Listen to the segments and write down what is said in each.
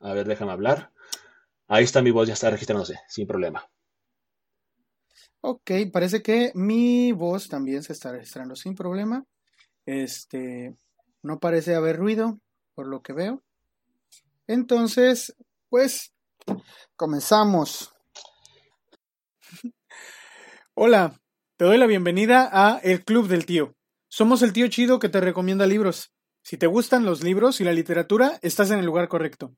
A ver, déjame hablar. Ahí está mi voz, ya está registrándose, sin problema. Ok, parece que mi voz también se está registrando sin problema. Este, no parece haber ruido, por lo que veo. Entonces, pues, comenzamos. Hola, te doy la bienvenida a El Club del Tío. Somos el tío chido que te recomienda libros. Si te gustan los libros y la literatura, estás en el lugar correcto.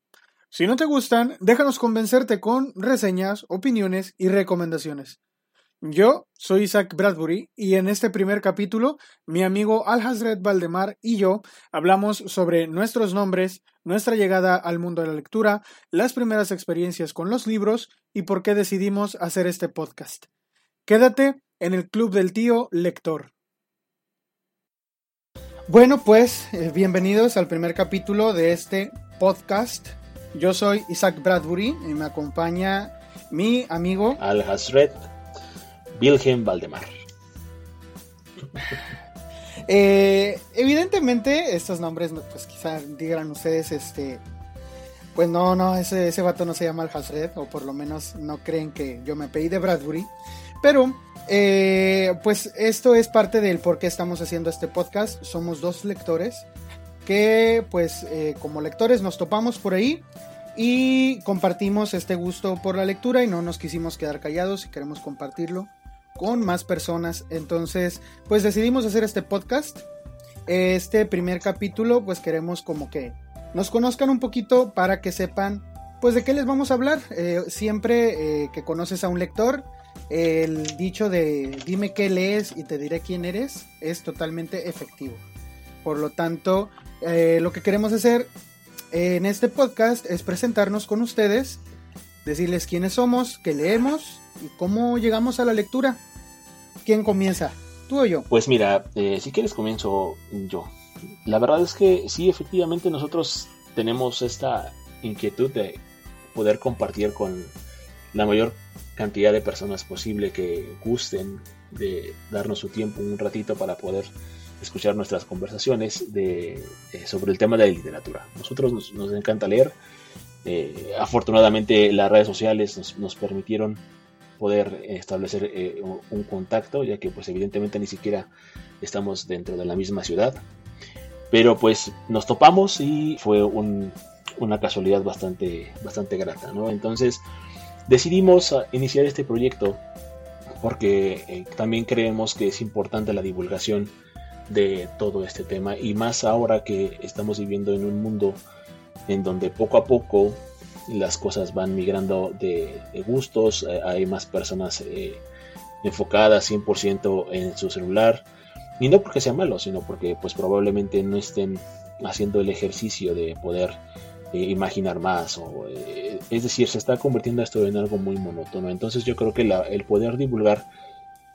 Si no te gustan, déjanos convencerte con reseñas, opiniones y recomendaciones. Yo soy Isaac Bradbury y en este primer capítulo mi amigo Alhazred Valdemar y yo hablamos sobre nuestros nombres, nuestra llegada al mundo de la lectura, las primeras experiencias con los libros y por qué decidimos hacer este podcast. Quédate en el Club del Tío Lector. Bueno, pues eh, bienvenidos al primer capítulo de este podcast. Yo soy Isaac Bradbury y me acompaña mi amigo Alhazred Wilhelm Valdemar. Eh, evidentemente, estos nombres, pues quizá digan ustedes, este, pues no, no, ese, ese vato no se llama Al o por lo menos no creen que yo me pedí de Bradbury. Pero, eh, pues esto es parte del por qué estamos haciendo este podcast. Somos dos lectores que, pues, eh, como lectores nos topamos por ahí y compartimos este gusto por la lectura y no nos quisimos quedar callados y queremos compartirlo con más personas. Entonces, pues decidimos hacer este podcast. Este primer capítulo, pues queremos como que nos conozcan un poquito para que sepan, pues de qué les vamos a hablar. Eh, siempre eh, que conoces a un lector, el dicho de dime qué lees y te diré quién eres es totalmente efectivo. Por lo tanto, eh, lo que queremos hacer en este podcast es presentarnos con ustedes, decirles quiénes somos, qué leemos y cómo llegamos a la lectura. ¿Quién comienza? ¿Tú o yo? Pues mira, eh, si quieres comienzo yo. La verdad es que sí, efectivamente nosotros tenemos esta inquietud de poder compartir con la mayor cantidad de personas posible que gusten de darnos su tiempo un ratito para poder escuchar nuestras conversaciones eh, sobre el tema de la literatura. Nosotros nos, encanta leer. Eh, afortunadamente las redes sociales nos, permitieron poder establecer eh, un contacto, ya que pues evidentemente ni siquiera estamos dentro de la misma ciudad. Pero pues nos topamos y fue una casualidad bastante, bastante grata, ¿no? Entonces decidimos iniciar este proyecto porque también creemos que es importante la divulgación de todo este tema y más ahora que estamos viviendo en un mundo en donde poco a poco las cosas van migrando de, gustos, eh, hay más personas eh, enfocadas 100% en su celular, y no porque sea malo, sino porque pues probablemente no estén haciendo el ejercicio de poder eh, imaginar más, o, es decir, se está convirtiendo esto en algo muy monótono, entonces yo creo que el poder divulgar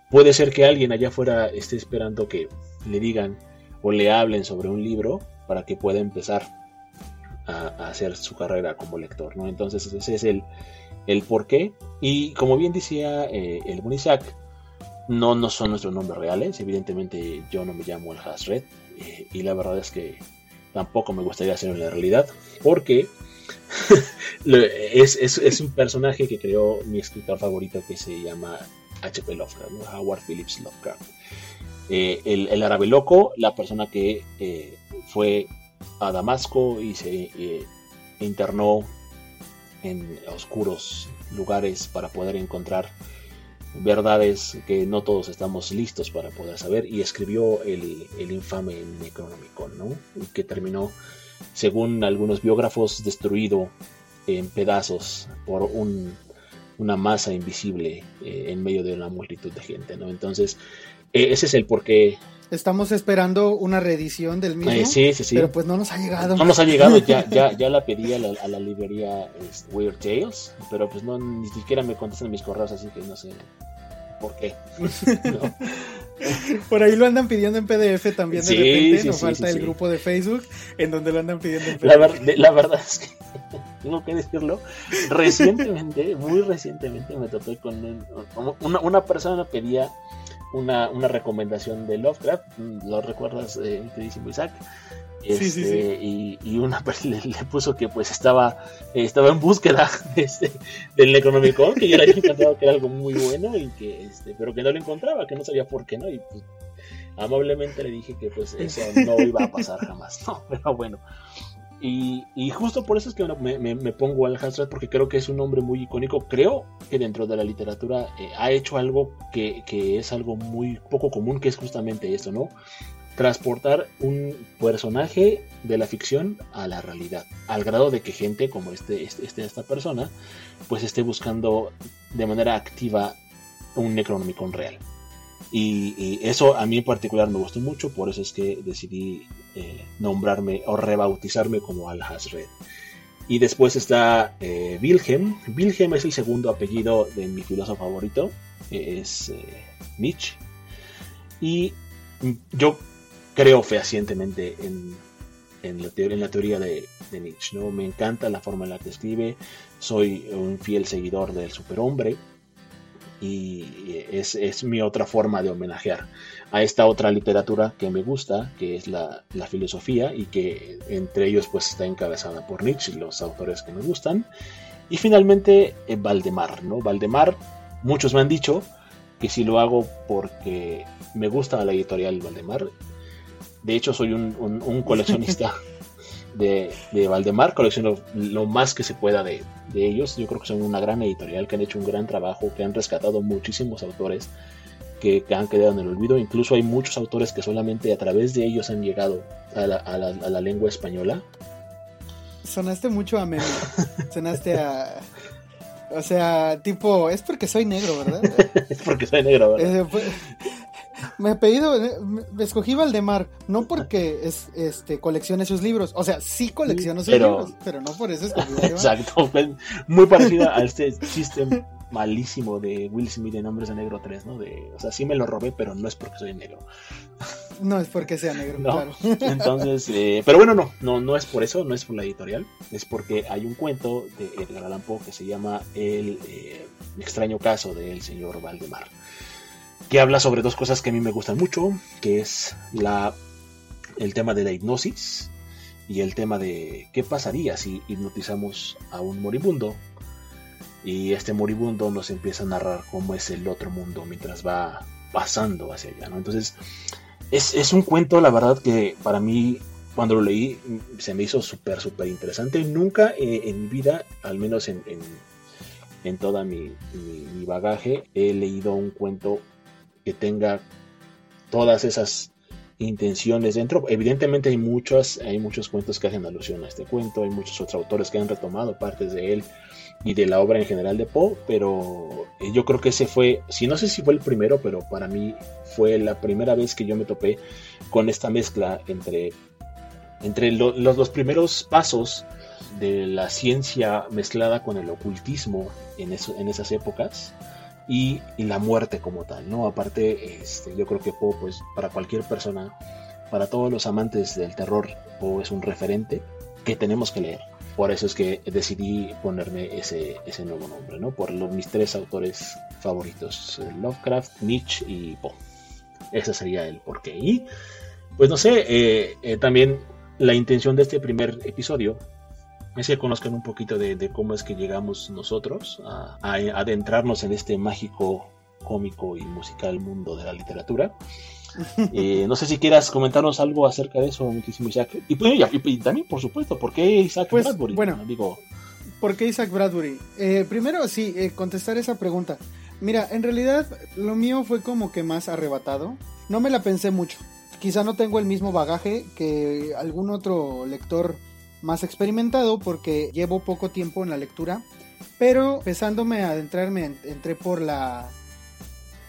puede ser que alguien allá afuera esté esperando que le digan o le hablen sobre un libro para que pueda empezar a, hacer su carrera como lector, ¿no? Entonces ese es el, el porqué. Y como bien decía eh, el Munizac, no, no son nuestros nombres reales. Evidentemente yo no me llamo el Hasred. Eh, y la verdad es que tampoco me gustaría hacerlo en la realidad. Porque es, es, un personaje que creó mi escritor favorito que se llama H.P. Lovecraft, Howard Phillips Lovecraft. Eh, el, el, árabe loco, la persona que fue a Damasco y se eh, internó en oscuros lugares para poder encontrar verdades que no todos estamos listos para poder saber y escribió el, infame Necronomicon, ¿no? que terminó, según algunos biógrafos, destruido en pedazos por una masa invisible eh, en medio de una multitud de gente, ¿no? Entonces, eh, ese es el porqué Estamos esperando una reedición del mismo. sí, sí, sí. Pero pues no nos ha llegado. No nos ha llegado, ya, ya, ya la pedí a la, librería este, Weird Tales, pero pues no, ni siquiera me contestan mis correos, así que no sé por qué. Por ahí lo andan pidiendo en PDF también de repente, nos falta el grupo de Facebook en donde lo andan pidiendo en PDF. La, verdad es que tengo que decirlo, recientemente, muy recientemente me topé con una, una persona pedía una, recomendación de Lovecraft, lo recuerdas, eh, queridísimo Isaac, Este, y, una le, le, puso que pues estaba estaba en búsqueda este, del Necronomicon, que yo le había encantado que era algo muy bueno, y que este, pero que no lo encontraba, que no sabía por qué no, y pues amablemente le dije que pues eso no iba a pasar jamás, no, pero bueno. Y, justo por eso es que me, pongo al Hasrat porque creo que es un hombre muy icónico. Creo que dentro de la literatura eh, ha hecho algo que, que, es algo muy poco común, que es justamente esto, ¿no? Transportar un personaje de la ficción a la realidad, al grado de que gente como este, este, este esta persona, pues esté buscando de manera activa un Necronomicon real. Y, eso a mí en particular me gustó mucho, por eso es que decidí eh, nombrarme o rebautizarme como Al-Hasred. Y después está eh, Wilhelm. Wilhelm es el segundo apellido de mi filósofo favorito, es eh, Nietzsche. Y yo creo fehacientemente en, en, la, teoría, de, Nietzsche. ¿no? Me encanta la forma en la que escribe, soy un fiel seguidor del superhombre y es, es, mi otra forma de homenajear a esta otra literatura que me gusta, que es la, la, filosofía y que entre ellos pues está encabezada por Nietzsche, los autores que me gustan. Y finalmente eh, Valdemar, ¿no? Valdemar, muchos me han dicho que si lo hago porque me gusta la editorial Valdemar, de hecho, soy un, coleccionista de, Valdemar, colecciono lo más que se pueda de, ellos. Yo creo que son una gran editorial, que han hecho un gran trabajo, que han rescatado muchísimos autores que, han quedado en el olvido. Incluso hay muchos autores que solamente a través de ellos han llegado a la, lengua española. Sonaste mucho a meme. Sonaste a. O sea, tipo, es porque soy negro, ¿verdad? es porque soy negro, ¿verdad? Me he pedido, eh, me escogí Valdemar, no porque es, este, coleccione sus libros, o sea, sí colecciono sus libros, pero no por eso escogí Exacto, muy parecido a este chiste malísimo de Will Smith en Hombres de Negro 3, ¿no? De, o sea, sí me lo robé, pero no es porque soy negro. No es porque sea negro, claro. Entonces, eh, pero bueno, no, no, no es por eso, no es por la editorial, es porque hay un cuento de Edgar Allan Poe que se llama El eh, extraño caso del señor Valdemar que habla sobre dos cosas que a mí me gustan mucho, que es la, el tema de la hipnosis y el tema de qué pasaría si hipnotizamos a un moribundo y este moribundo nos empieza a narrar cómo es el otro mundo mientras va pasando hacia allá, ¿no? Entonces, es, un cuento, la verdad, que para mí, cuando lo leí, se me hizo súper, súper interesante. Nunca en mi vida, al menos en, en, toda mi, mi, bagaje, he leído un cuento que tenga todas esas intenciones dentro. Evidentemente hay muchos, hay muchos cuentos que hacen alusión a este cuento, hay muchos otros autores que han retomado partes de él y de la obra en general de Poe, pero eh, yo creo que ese fue, si no sé si fue el primero, pero para mí fue la primera vez que yo me topé con esta mezcla entre, entre los, los primeros pasos de la ciencia mezclada con el ocultismo en, en esas épocas y, la muerte como tal, ¿no? Aparte, este, yo creo que Poe, pues, para cualquier persona, para todos los amantes del terror, Poe es un referente que tenemos que leer. Por eso es que decidí ponerme ese, ese nuevo nombre, ¿no? Por los, mis tres autores favoritos, Lovecraft, Nietzsche y Poe. Ese sería el porqué. Y, pues no sé, eh, eh, también la intención de este primer episodio es que conozcan un poquito de, cómo es que llegamos nosotros a, adentrarnos en este mágico, cómico y musical mundo de la literatura. Eh, no sé si quieras comentarnos algo acerca de eso, muchísimo Isaac. Y, pues, y, también, por supuesto, ¿por qué Isaac pues, Bradbury? Bueno, digo... ¿por qué Isaac Bradbury? Eh, primero, sí, eh, contestar esa pregunta. Mira, en realidad lo mío fue como que más arrebatado. No me la pensé mucho. Quizá no tengo el mismo bagaje que algún otro lector más experimentado porque llevo poco tiempo en la lectura, pero empezándome a adentrarme, entré por la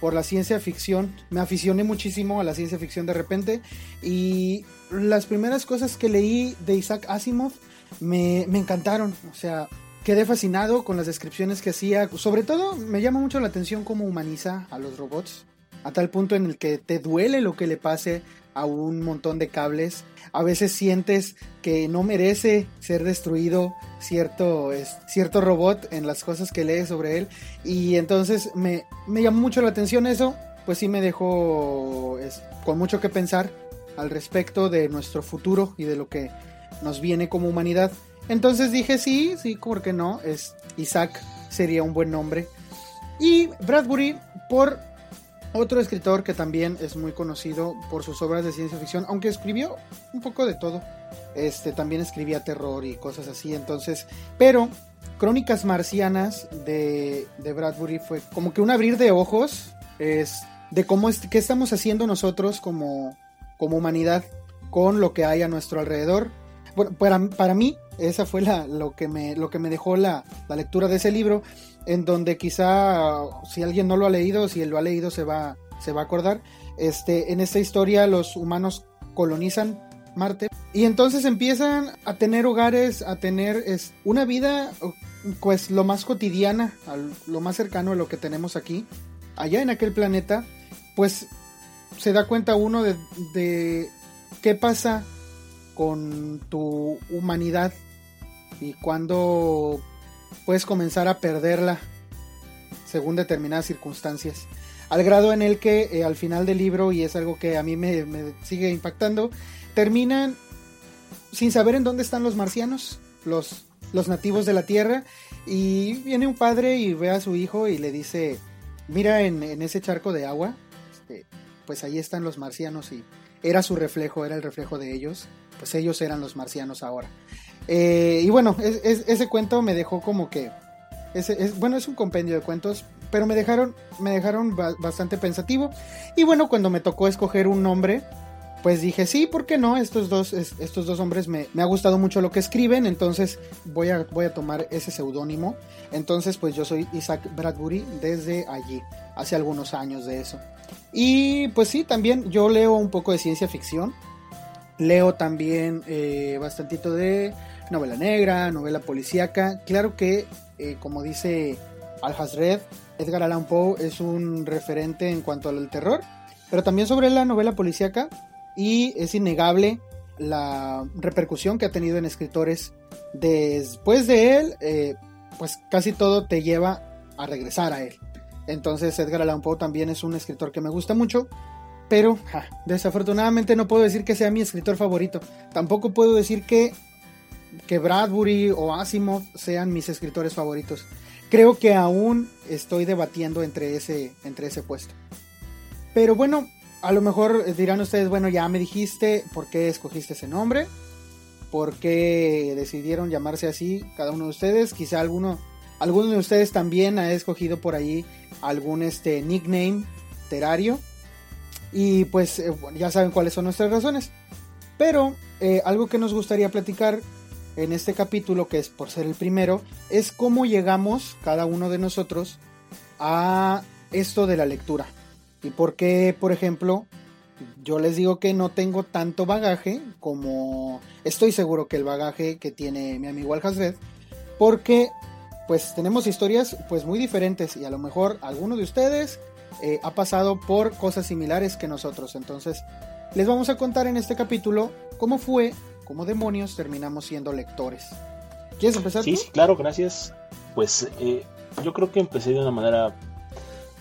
por la ciencia ficción, me aficioné muchísimo a la ciencia ficción de repente y las primeras cosas que leí de Isaac Asimov me, me encantaron, o sea, quedé fascinado con las descripciones que hacía, sobre todo me llama mucho la atención cómo humaniza a los robots, a tal punto en el que te duele lo que le pase a un montón de cables. A veces sientes que no merece ser destruido cierto, cierto robot en las cosas que lees sobre él. Y entonces me, me llamó mucho la atención eso. Pues sí me dejó con mucho que pensar. al respecto de nuestro futuro y de lo que nos viene como humanidad. Entonces dije sí, sí, ¿por qué no? Es Isaac sería un buen nombre. Y Bradbury por otro escritor que también es muy conocido por sus obras de ciencia ficción, aunque escribió un poco de todo. Este también escribía terror y cosas así, entonces, pero Crónicas Marcianas de, Bradbury fue como que un abrir de ojos es de cómo es, qué estamos haciendo nosotros como, como humanidad con lo que hay a nuestro alrededor. Bueno, para, para mí, esa fue la, lo, que me, lo que me dejó la, la, lectura de ese libro, en donde quizá si alguien no lo ha leído, si él lo ha leído se va, se va a acordar. Este, en esta historia los humanos colonizan Marte y entonces empiezan a tener hogares, a tener es, una vida pues lo más cotidiana, lo más cercano a lo que tenemos aquí, allá en aquel planeta, pues se da cuenta uno de, de qué pasa con tu humanidad y cuando puedes comenzar a perderla según determinadas circunstancias. Al grado en el que eh, al final del libro, y es algo que a mí me, sigue impactando, terminan sin saber en dónde están los marcianos, los, los nativos de la Tierra, y viene un padre y ve a su hijo y le dice, mira en, en ese charco de agua, este, pues ahí están los marcianos y era su reflejo, era el reflejo de ellos, pues ellos eran los marcianos ahora. Eh, y bueno, es, es, ese cuento me dejó como que, bueno, es un compendio de cuentos, pero me dejaron, me dejaron bastante pensativo. Y bueno, cuando me tocó escoger un nombre, pues dije, sí, ¿por qué no? Estos dos, estos dos hombres me, me, ha gustado mucho lo que escriben, entonces voy a, voy a tomar ese seudónimo. Entonces, pues yo soy Isaac Bradbury desde allí, hace algunos años de eso. Y pues sí, también yo leo un poco de ciencia ficción. Leo también eh, bastantito de novela negra, novela policíaca. Claro que, eh, como dice Al Hasred, Edgar Allan Poe es un referente en cuanto al terror, pero también sobre la novela policíaca y es innegable la repercusión que ha tenido en escritores después de él, eh, pues casi todo te lleva a regresar a él. Entonces Edgar Allan Poe también es un escritor que me gusta mucho, pero desafortunadamente no puedo decir que sea mi escritor favorito. Tampoco puedo decir que, que Bradbury o Asimov sean mis escritores favoritos. Creo que aún estoy debatiendo entre ese, entre ese puesto. Pero bueno, a lo mejor dirán ustedes, bueno, ya me dijiste por qué escogiste ese nombre, por qué decidieron llamarse así cada uno de ustedes. Quizá alguno, alguno de ustedes también ha escogido por ahí algún este nickname terario. Y pues eh, ya saben cuáles son nuestras razones. Pero eh, algo que nos gustaría platicar en este capítulo, que es por ser el primero, es cómo llegamos cada uno de nosotros a esto de la lectura. Y por qué, por ejemplo, yo les digo que no tengo tanto bagaje como estoy seguro que el bagaje que tiene mi amigo Alhazred, porque pues tenemos historias pues muy diferentes y a lo mejor alguno de ustedes eh, ha pasado por cosas similares que nosotros. Entonces, les vamos a contar en este capítulo cómo fue, cómo demonios terminamos siendo lectores. ¿Quieres empezar? Sí, tú? sí claro, gracias. Pues eh, yo creo que empecé de una manera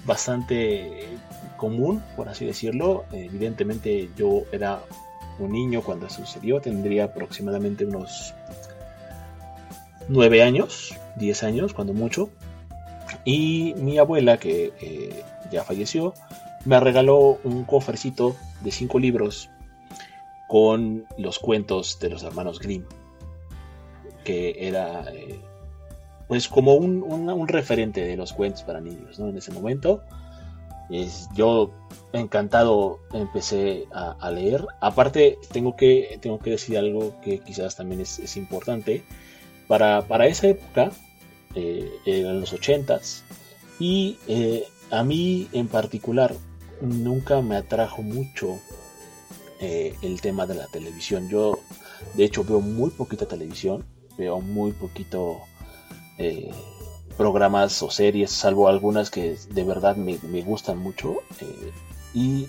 bastante común, por así decirlo. Evidentemente yo era un niño cuando sucedió, tendría aproximadamente unos 9 años, 10 años, cuando mucho. Y mi abuela, que eh, ya falleció, me regaló un cofrecito de 5 libros con los cuentos de los hermanos Grimm, que era eh, pues como un, un, referente de los cuentos para niños ¿no? en ese momento. Es, yo encantado empecé a, a, leer. Aparte, tengo que, tengo que decir algo que quizás también es, es importante. Para, para, esa época, eh, eran los ochentas, y eh, a mí en particular nunca me atrajo mucho eh, el tema de la televisión. Yo, de hecho, veo muy poquita televisión, veo muy poquito eh, programas o series, salvo algunas que de verdad me, me gustan mucho. Eh, y,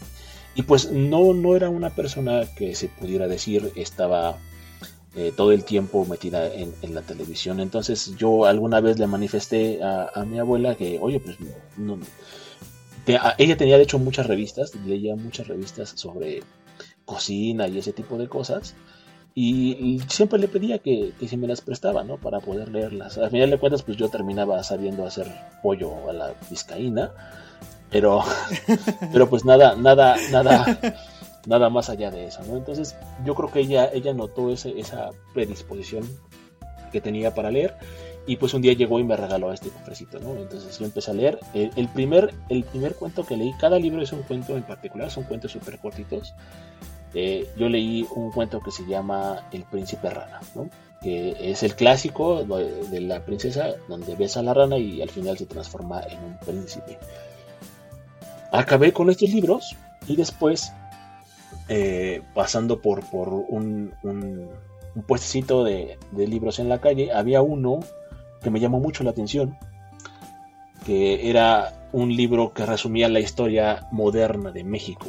y, pues no, no era una persona que se pudiera decir estaba todo el tiempo metida en, la televisión. Entonces yo alguna vez le manifesté a, a mi abuela que, oye, pues no, ella tenía de hecho muchas revistas, leía muchas revistas sobre cocina y ese tipo de cosas. Y siempre le pedía que, que si me las prestaba, ¿no? Para poder leerlas. Al final de cuentas, pues yo terminaba sabiendo hacer pollo a la vizcaína. Pero, pero pues nada, nada, nada, nada más allá de eso, ¿no? Entonces yo creo que ella, ella notó ese, esa predisposición que tenía para leer y pues un día llegó y me regaló este cofrecito, ¿no? Entonces yo empecé a leer. El, primer, el primer cuento que leí, cada libro es un cuento en particular, son cuentos súper cortitos. Eh, yo leí un cuento que se llama El príncipe rana, que es el clásico de la princesa donde besa a la rana y al final se transforma en un príncipe. Acabé con estos libros y después, eh, pasando por, por un, un, puestecito de, de libros en la calle, había uno que me llamó mucho la atención, que era un libro que resumía la historia moderna de México.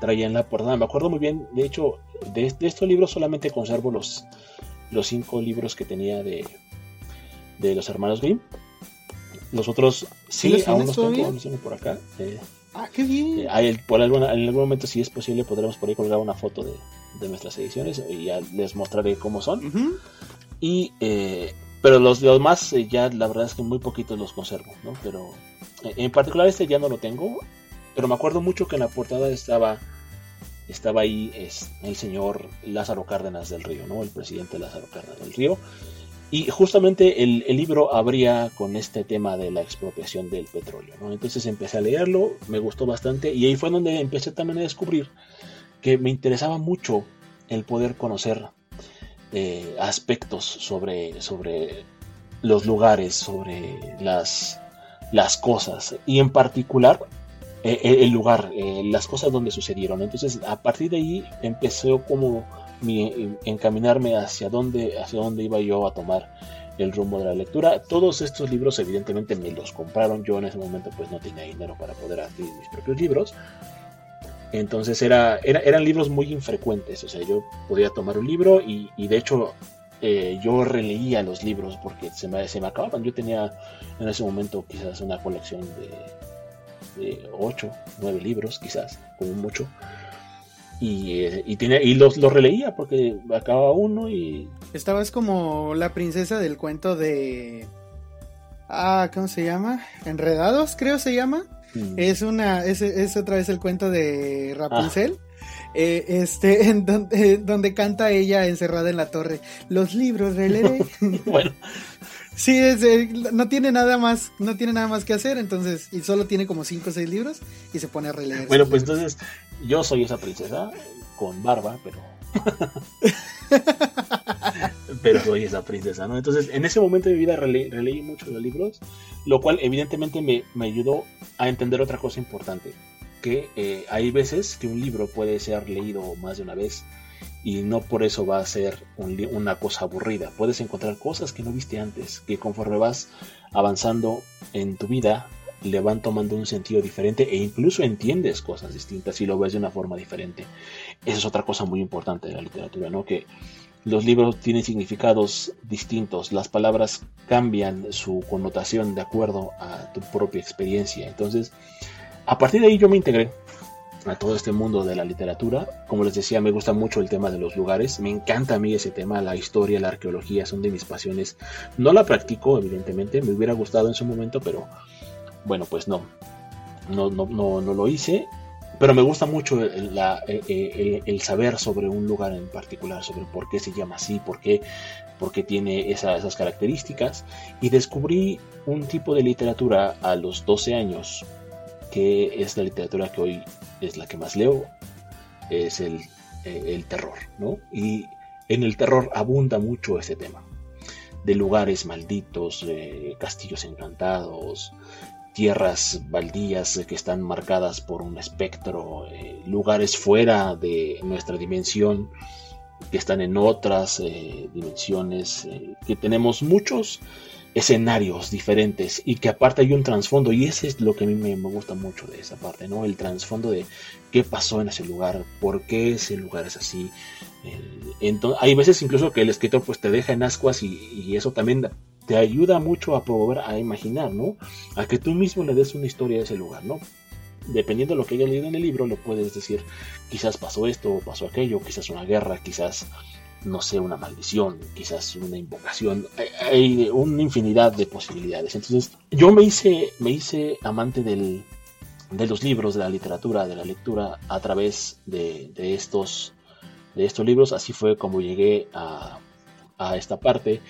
Traía en la portada, me acuerdo muy bien, de hecho, de, estos libros solamente conservo los, los cinco libros que tenía de, de los hermanos Grimm. Los otros sí, aún los tengo, los tengo por acá. Eh, ah, qué bien. Eh, por en algún momento, si es posible, podremos por ahí colgar una foto de, de nuestras ediciones y ya les mostraré cómo son. Y eh, pero los demás eh, ya la verdad es que muy poquitos los conservo, ¿no? Pero eh, en particular este ya no lo tengo, pero me acuerdo mucho que en la portada estaba estaba ahí es, el señor Lázaro Cárdenas del Río, ¿no? El presidente Lázaro Cárdenas del Río. Y justamente el, libro abría con este tema de la expropiación del petróleo, ¿no? Entonces empecé a leerlo, me gustó bastante y ahí fue donde empecé también a descubrir que me interesaba mucho el poder conocer eh, aspectos sobre, sobre los lugares, sobre las, las cosas y en particular el lugar, las cosas donde sucedieron. Entonces a partir de ahí empezó como mi, encaminarme hacia dónde, hacia dónde iba yo a tomar el rumbo de la lectura. Todos estos libros evidentemente me los compraron. Yo en ese momento pues no tenía dinero para poder adquirir mis propios libros. Entonces era, eran libros muy infrecuentes, o sea, yo podía tomar un libro y, de hecho eh, yo releía los libros porque se me, se me acababan. Yo tenía en ese momento quizás una colección de, de 8, 9 libros, quizás, como mucho. Y, eh, y, y los, los releía porque acababa uno y... Estabas como la princesa del cuento de... Ah, ¿cómo se llama? Enredados, creo se llama. Mm. Es una, es, es, otra vez el cuento de Rapunzel. Ah. Eh, este, en donde, donde, canta ella encerrada en la torre. Los libros releeré. bueno. Sí, eh, no tiene nada más, no tiene nada más que hacer, entonces, y solo tiene como 5 o 6 libros y se pone a releer. Bueno, pues entonces, yo soy esa princesa con barba, pero pero soy esa princesa, ¿no? Entonces, en ese momento de mi vida releí mucho los libros, lo cual evidentemente me, ayudó a entender otra cosa importante, que eh, hay veces que un libro puede ser leído más de una vez y no por eso va a ser una cosa aburrida. Puedes encontrar cosas que no viste antes, que conforme vas avanzando en tu vida, le van tomando un sentido diferente e incluso entiendes cosas distintas y lo ves de una forma diferente. Esa es otra cosa muy importante de la literatura, ¿no? Que los libros tienen significados distintos, las palabras cambian su connotación de acuerdo a tu propia experiencia. Entonces, a partir de ahí yo me integré a todo este mundo de la literatura. Como les decía, me gusta mucho el tema de los lugares. Me encanta a mí ese tema, la historia, la arqueología, son de mis pasiones. No la practico, evidentemente, me hubiera gustado en su momento, pero bueno, pues no, no, no, no, lo hice. Pero me gusta mucho el, saber sobre un lugar en particular, sobre por qué se llama así, por qué, tiene esas características. Y descubrí un tipo de literatura a los 12 años, que es la literatura que hoy es la que más leo, es el, el terror, ¿no? Y en el terror abunda mucho ese tema de lugares malditos, castillos encantados, tierras baldías que están marcadas por un espectro, eh, lugares fuera de nuestra dimensión que están en otras eh, dimensiones, eh, que tenemos muchos escenarios diferentes y que aparte hay un trasfondo y ese es lo que a mí me, gusta mucho de esa parte, ¿no? El trasfondo de qué pasó en ese lugar, por qué ese lugar es así. entonces, hay veces incluso que el escritor pues te deja en ascuas y, eso también te ayuda mucho a probar, a imaginar, ¿no? A que tú mismo le des una historia a ese lugar, ¿no? dependiendo de lo que hayas leído en el libro, lo puedes decir, quizás pasó esto, pasó aquello, quizás una guerra, quizás, no sé, una maldición, quizás una invocación, hay, una infinidad de posibilidades. Entonces, yo me hice, me hice amante del, de los libros, de la literatura, de la lectura a través de, de estos, de estos libros, así fue como llegué a, a esta parte.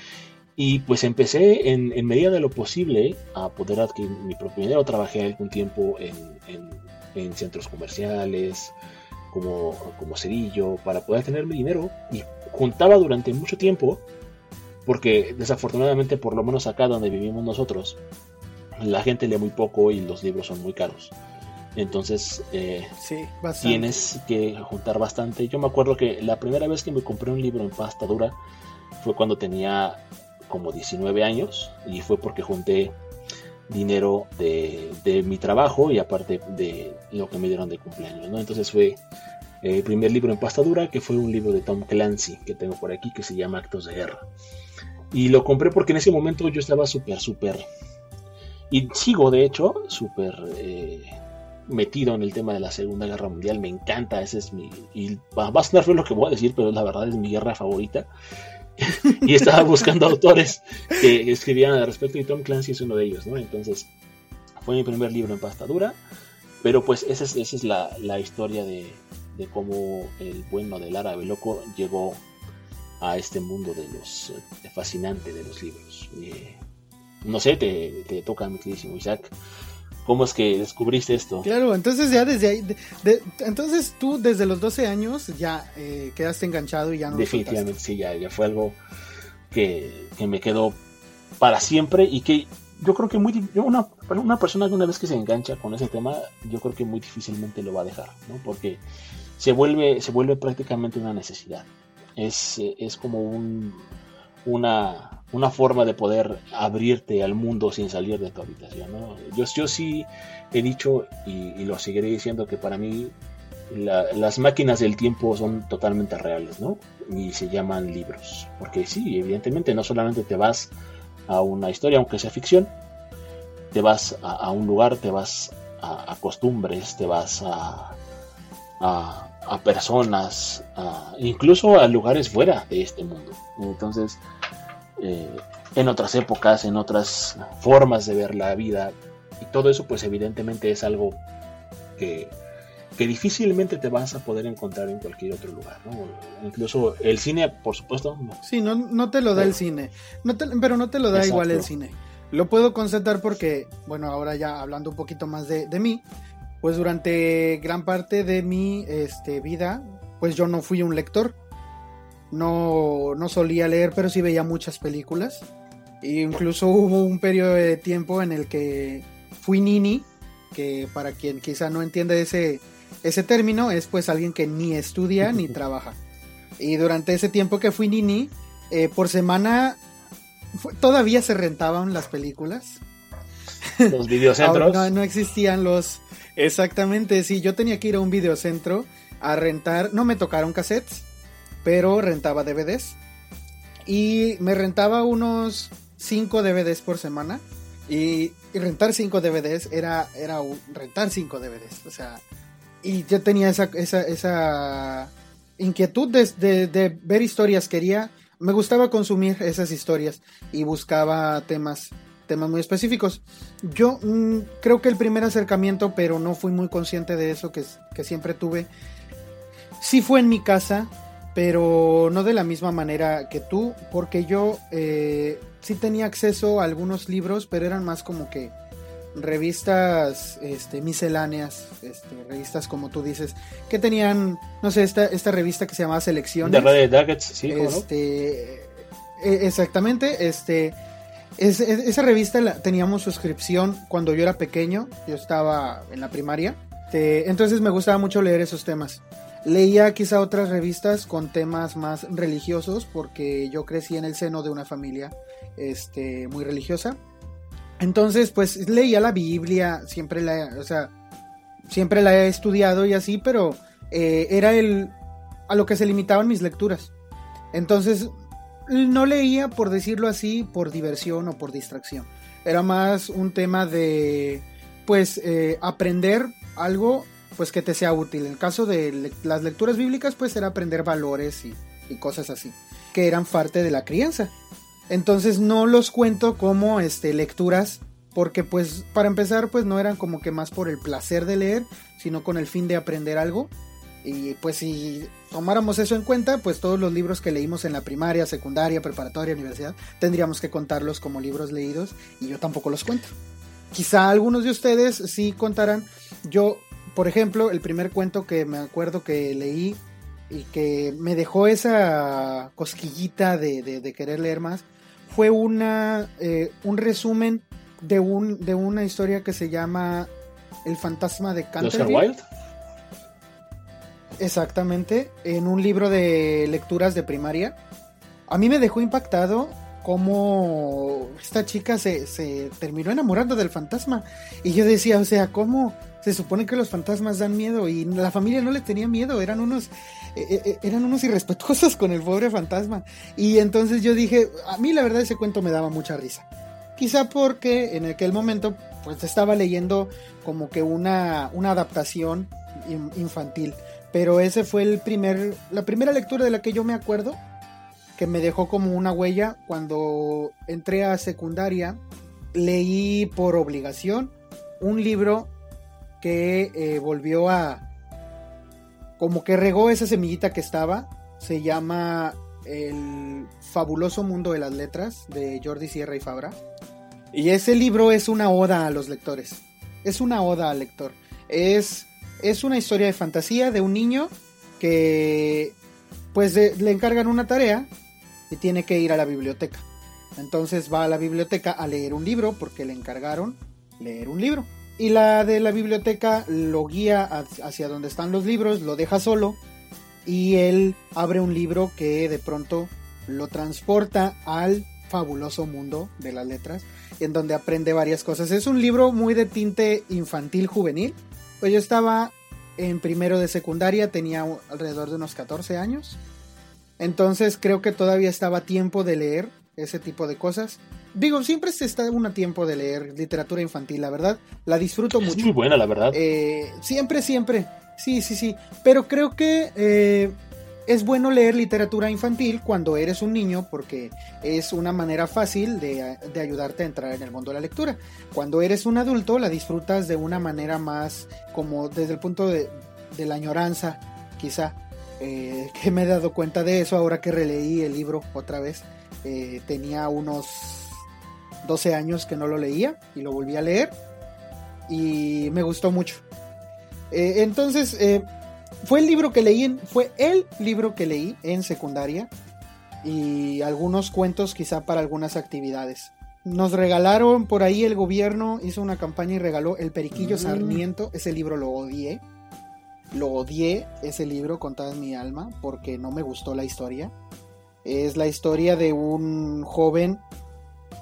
Y pues empecé en, en, medida de lo posible a poder adquirir mi propio dinero. Trabajé algún tiempo en, en, centros comerciales, como, como cerillo, para poder tener mi dinero. Y juntaba durante mucho tiempo, porque desafortunadamente, por lo menos acá donde vivimos nosotros, la gente lee muy poco y los libros son muy caros. Entonces eh, tienes que juntar bastante. Yo me acuerdo que la primera vez que me compré un libro en pasta dura fue cuando tenía como 19 años y fue porque junté dinero de, mi trabajo y aparte de lo que me dieron de cumpleaños, ¿no? Entonces fue el primer libro en pasta dura que fue un libro de Tom Clancy que tengo por aquí que se llama Actos de Guerra. Y lo compré porque en ese momento yo estaba súper, súper... Y sigo de hecho súper... Eh, metido en el tema de la Segunda Guerra Mundial, me encanta, ese es mi... Y va a sonar feo lo que voy a decir, pero la verdad es mi guerra favorita. y estaba buscando autores que escribían al respecto y Tom Clancy es uno de ellos, ¿no? Entonces, fue mi primer libro en pasta dura, pero pues esa es, esa es la, la, historia de, de, cómo el bueno del árabe loco llegó a este mundo de los eh, fascinante de los libros. Eh, no sé, te, te toca, mi queridísimo Isaac. ¿Cómo es que descubriste esto? Claro, entonces ya desde ahí, entonces tú desde los 12 años ya eh, quedaste enganchado y ya no Definitivamente, sí, ya, ya fue algo que, me quedó para siempre y que yo creo que muy una, una persona que una vez que se engancha con ese tema, yo creo que muy difícilmente lo va a dejar, ¿no? Porque se vuelve, se vuelve prácticamente una necesidad. Es, es como un, una, una forma de poder abrirte al mundo sin salir de tu habitación. Yo, yo sí he dicho y, lo seguiré diciendo que para mí las máquinas del tiempo son totalmente reales, ¿no? Y se llaman libros. Porque sí, evidentemente no solamente te vas a una historia, aunque sea ficción, te vas a, un lugar, te vas a, costumbres, te vas a personas, incluso a lugares fuera de este mundo. Entonces, eh, en otras épocas, en otras formas de ver la vida. Y todo eso pues evidentemente es algo que, que difícilmente te vas a poder encontrar en cualquier otro lugar. Incluso el cine, por supuesto. No. Sí, no, no te lo da el cine, no pero no te lo da igual el cine. Lo puedo constatar porque, bueno, ahora ya hablando un poquito más de, de mí, pues durante gran parte de mi este, vida, pues yo no fui un lector no, no solía leer, pero sí veía muchas películas. E incluso hubo un periodo de tiempo en el que fui nini, que para quien quizá no entienda ese, ese término, es pues alguien que ni estudia ni trabaja. Y durante ese tiempo que fui nini, eh, por semana todavía se rentaban las películas. Los videocentros. no, no existían los... Exactamente, sí, yo tenía que ir a un videocentro a rentar, no me tocaron cassettes, pero rentaba DVDs. Y me rentaba unos 5 DVDs por semana. Y, rentar 5 DVDs era, era rentar 5 DVDs. O sea, y yo tenía esa, esa, esa inquietud de, de, ver historias. Quería, me gustaba consumir esas historias y buscaba temas, temas muy específicos. Yo mm, creo que el primer acercamiento, pero no fui muy consciente de eso que, que siempre tuve, sí fue en mi casa pero no de la misma manera que tú, porque yo eh, sí tenía acceso a algunos libros, pero eran más como que revistas este, misceláneas, este, revistas como tú dices, que tenían, no sé, esta, esta revista que se llamaba Selecciones. De Nuggets, sí, este, e, Exactamente, este, esa revista la, teníamos suscripción cuando yo era pequeño, yo estaba en la primaria, entonces me gustaba mucho leer esos temas. Leía quizá otras revistas con temas más religiosos porque yo crecí en el seno de una familia este, muy religiosa. Entonces, pues leía la Biblia, siempre la, o sea, siempre la he estudiado y así, pero eh, era el a lo que se limitaban mis lecturas. Entonces, no leía, por decirlo así, por diversión o por distracción. Era más un tema de, pues, eh, aprender algo pues que te sea útil. En el caso de las lecturas bíblicas pues era aprender valores y, y cosas así, que eran parte de la crianza. Entonces no los cuento como este, lecturas porque pues para empezar pues no eran como que más por el placer de leer, sino con el fin de aprender algo. Y pues si tomáramos eso en cuenta, pues todos los libros que leímos en la primaria, secundaria, preparatoria, universidad, tendríamos que contarlos como libros leídos y yo tampoco los cuento. Quizá algunos de ustedes sí contarán. Yo, por ejemplo, el primer cuento que me acuerdo que leí y que me dejó esa cosquillita de, querer leer más fue una, eh, un resumen de, un, de una historia que se llama El fantasma de Canterville. Wilde? Exactamente, en un libro de lecturas de primaria. A mí me dejó impactado cómo esta chica se, se terminó enamorando del fantasma. Y yo decía, o sea, ¿cómo? Se supone que los fantasmas dan miedo y la familia no le tenía miedo, eran unos eh, eh, eh, eran unos irrespetuosos con el pobre fantasma. Y entonces yo dije, a mí la verdad ese cuento me daba mucha risa. Quizá porque en aquel momento pues estaba leyendo como que una, una adaptación infantil. Pero ese fue el primer, la primera lectura de la que yo me acuerdo que me dejó como una huella cuando entré a secundaria. Leí por obligación un libro que eh, volvió a como que regó esa semillita que estaba. Se llama El fabuloso mundo de las letras de Jordi Sierra y Fabra. Y ese libro es una oda a los lectores. Es una oda al lector. Es, es una historia de fantasía de un niño que pues le encargan una tarea y tiene que ir a la biblioteca. Entonces va a la biblioteca a leer un libro porque le encargaron leer un libro. Y la de la biblioteca lo guía hacia donde están los libros, lo deja solo y él abre un libro que de pronto lo transporta al fabuloso mundo de las letras en donde aprende varias cosas. Es un libro muy de tinte infantil juvenil. Pues yo estaba en primero de secundaria, tenía alrededor de unos 14 años. Entonces creo que todavía estaba tiempo de leer ese tipo de cosas. Digo, siempre se está un tiempo de leer literatura infantil, la verdad. La disfruto mucho. Es muy buena, la verdad. Eh, siempre, siempre. Sí, sí, sí. Pero creo que eh, es bueno leer literatura infantil cuando eres un niño porque es una manera fácil de, ayudarte a entrar en el mundo de la lectura. Cuando eres un adulto la disfrutas de una manera más como desde el punto de, la añoranza, quizá. Eh, que me he dado cuenta de eso ahora que releí el libro otra vez. Eh, tenía unos 12 años que no lo leía y lo volví a leer y me gustó mucho. Eh, entonces, fue el libro que leí, en, fue el libro que leí en secundaria y algunos cuentos quizá para algunas actividades. Nos regalaron por ahí el gobierno hizo una campaña y regaló El Periquillo mm. Sarmiento, ese libro lo odié. Lo odié ese libro con toda mi alma porque no me gustó la historia. Es la historia de un joven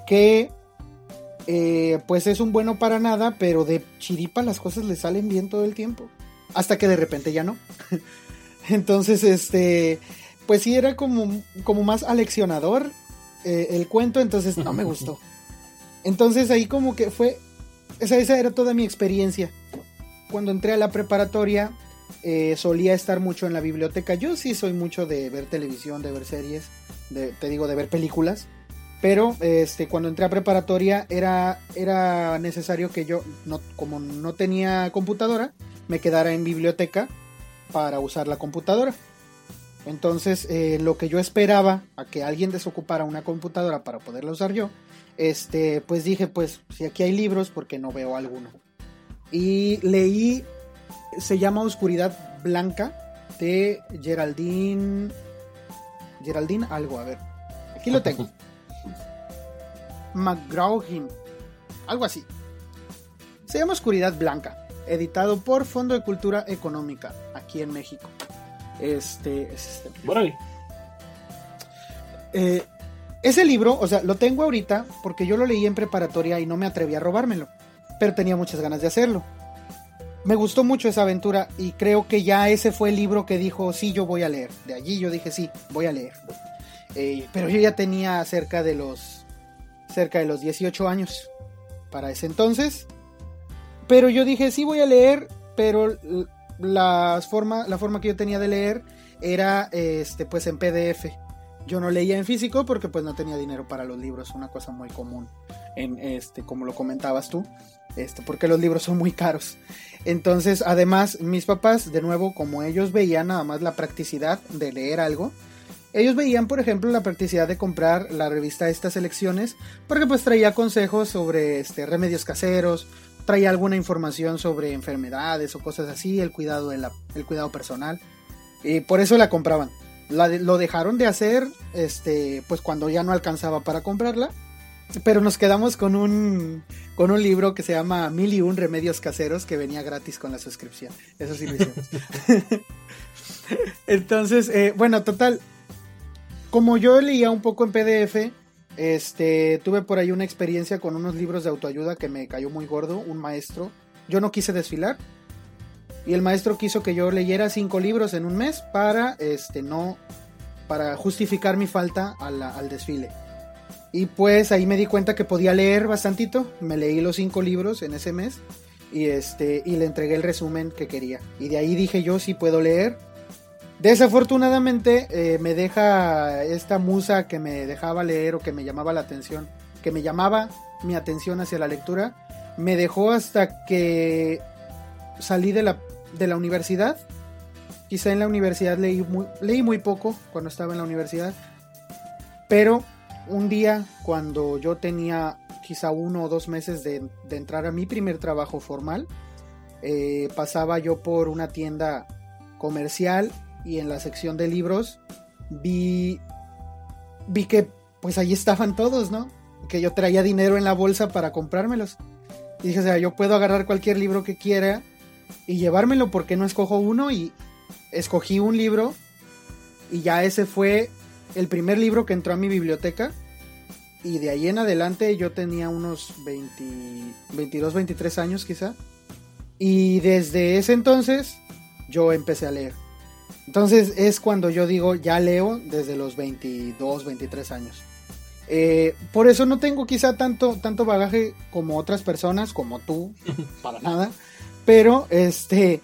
que eh, pues es un bueno para nada, pero de chiripa las cosas le salen bien todo el tiempo hasta que de repente ya no. Entonces, este, pues sí era como, como más aleccionador eh, el cuento, entonces no me gustó. Entonces ahí como que fue, esa, esa era toda mi experiencia. Cuando entré a la preparatoria, eh, solía estar mucho en la biblioteca. Yo sí soy mucho de ver televisión, de ver series, te digo, de ver películas. Pero este, cuando entré a preparatoria era, era necesario que yo, no, como no tenía computadora, me quedara en biblioteca para usar la computadora. Entonces, eh, lo que yo esperaba a que alguien desocupara una computadora para poderla usar yo, este, pues dije, pues si aquí hay libros, porque no veo alguno. Y leí, se llama Oscuridad Blanca de Geraldine, Geraldine algo, a ver, aquí lo tengo. mcgraw algo así. Se llama Oscuridad Blanca editado por Fondo de Cultura Económica, aquí en México. Este, este eh, ese libro, o sea, lo tengo ahorita porque yo lo leí en preparatoria y no me atreví a robármelo, pero tenía muchas ganas de hacerlo. Me gustó mucho esa aventura y creo que ya ese fue el libro que dijo, sí, yo voy a leer. De allí yo dije, sí, voy a leer. Eh, pero yo ya tenía cerca de los cerca de los 18 años para ese entonces pero yo dije, sí voy a leer pero la forma, la forma que yo tenía de leer era este, pues en PDF. Yo no leía en físico porque pues no tenía dinero para los libros, una cosa muy común, en este, como lo comentabas tú, este, porque los libros son muy caros. Entonces, además, mis papás, de nuevo, como ellos veían nada más la practicidad de leer algo, ellos veían, por ejemplo, la practicidad de comprar la revista Estas Elecciones, porque pues traía consejos sobre este, remedios caseros, traía alguna información sobre enfermedades o cosas así, el cuidado, de cuidado personal. Y por eso la compraban. Lo dejaron de hacer este pues cuando ya no alcanzaba para comprarla. Pero nos quedamos con un con un libro que se llama Mil y un remedios caseros que venía gratis con la suscripción. Eso sí lo hicimos. Entonces eh, bueno total como yo leía un poco en PDF este tuve por ahí una experiencia con unos libros de autoayuda que me cayó muy gordo un maestro yo no quise desfilar y el maestro quiso que yo leyera cinco libros en un mes para este no para justificar mi falta al desfile. Y pues ahí me di cuenta que podía leer bastantito, me leí los cinco libros en ese mes y este y le entregué el resumen que quería. Y de ahí dije yo sí puedo leer. Desafortunadamente eh, me deja esta musa que me dejaba leer o que me llamaba la atención, que me llamaba mi atención hacia la lectura, me dejó hasta que salí de la de la universidad. Quizá en la universidad leí muy, leí muy poco cuando estaba en la universidad. Pero un día cuando yo tenía quizá uno o dos meses de, entrar a mi primer trabajo formal, eh, pasaba yo por una tienda comercial y en la sección de libros vi, vi que pues ahí estaban todos, ¿no? Que yo traía dinero en la bolsa para comprármelos. Y dije, o sea, yo puedo agarrar cualquier libro que quiera y llevármelo porque no escojo uno y escogí un libro y ya ese fue el primer libro que entró a mi biblioteca y de ahí en adelante yo tenía unos 22, 23 años quizá y desde ese entonces yo empecé a leer. Entonces es cuando yo digo ya leo desde los 22, 23 años. Eh, por eso no tengo quizá tanto, tanto bagaje como otras personas, como tú, para nada. Pero, este,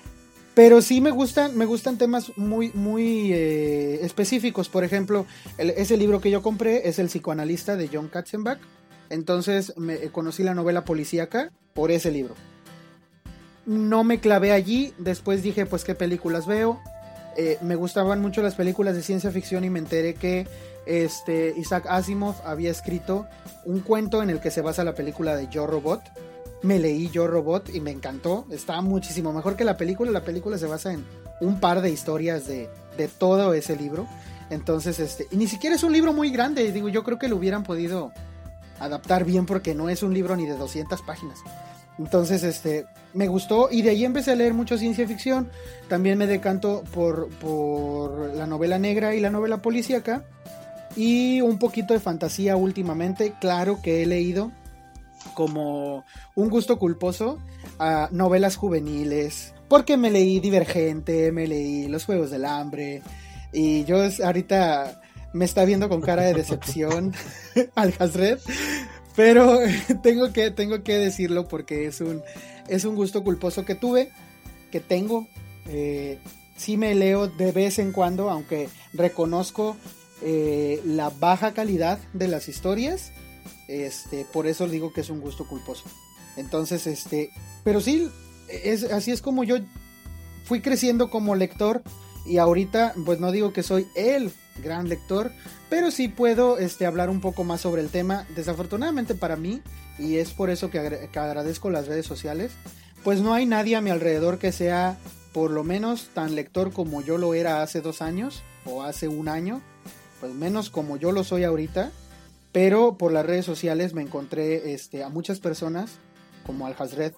pero sí me gustan, me gustan temas muy, muy eh, específicos. Por ejemplo, ese libro que yo compré es El psicoanalista de John Katzenbach. Entonces me eh, conocí la novela policíaca por ese libro. No me clavé allí, después dije pues qué películas veo. Eh, me gustaban mucho las películas de ciencia ficción y me enteré que este, Isaac Asimov había escrito un cuento en el que se basa la película de Yo Robot me leí Yo Robot y me encantó. Está muchísimo mejor que la película. La película se basa en un par de historias de, todo ese libro. Entonces, este, y ni siquiera es un libro muy grande. Digo, yo creo que lo hubieran podido adaptar bien porque no es un libro ni de 200 páginas. Entonces, este, me gustó y de ahí empecé a leer mucho ciencia ficción. También me decanto por, por la novela negra y la novela policíaca. Y un poquito de fantasía últimamente. Claro que he leído como un gusto culposo a novelas juveniles, porque me leí Divergente, me leí Los Juegos del Hambre, y yo ahorita me está viendo con cara de decepción al Hasred, pero tengo que, tengo que decirlo porque es un, es un gusto culposo que tuve, que tengo. Eh, sí me leo de vez en cuando, aunque reconozco eh, la baja calidad de las historias este, por eso digo que es un gusto culposo. Entonces, este, pero sí, es, así es como yo fui creciendo como lector y ahorita, pues no digo que soy el gran lector, pero sí puedo este, hablar un poco más sobre el tema. Desafortunadamente para mí, y es por eso que, agradezco las redes sociales, pues no hay nadie a mi alrededor que sea por lo menos tan lector como yo lo era hace dos años o hace un año, pues menos como yo lo soy ahorita. Pero por las redes sociales me encontré este, a muchas personas, como Al Hazred,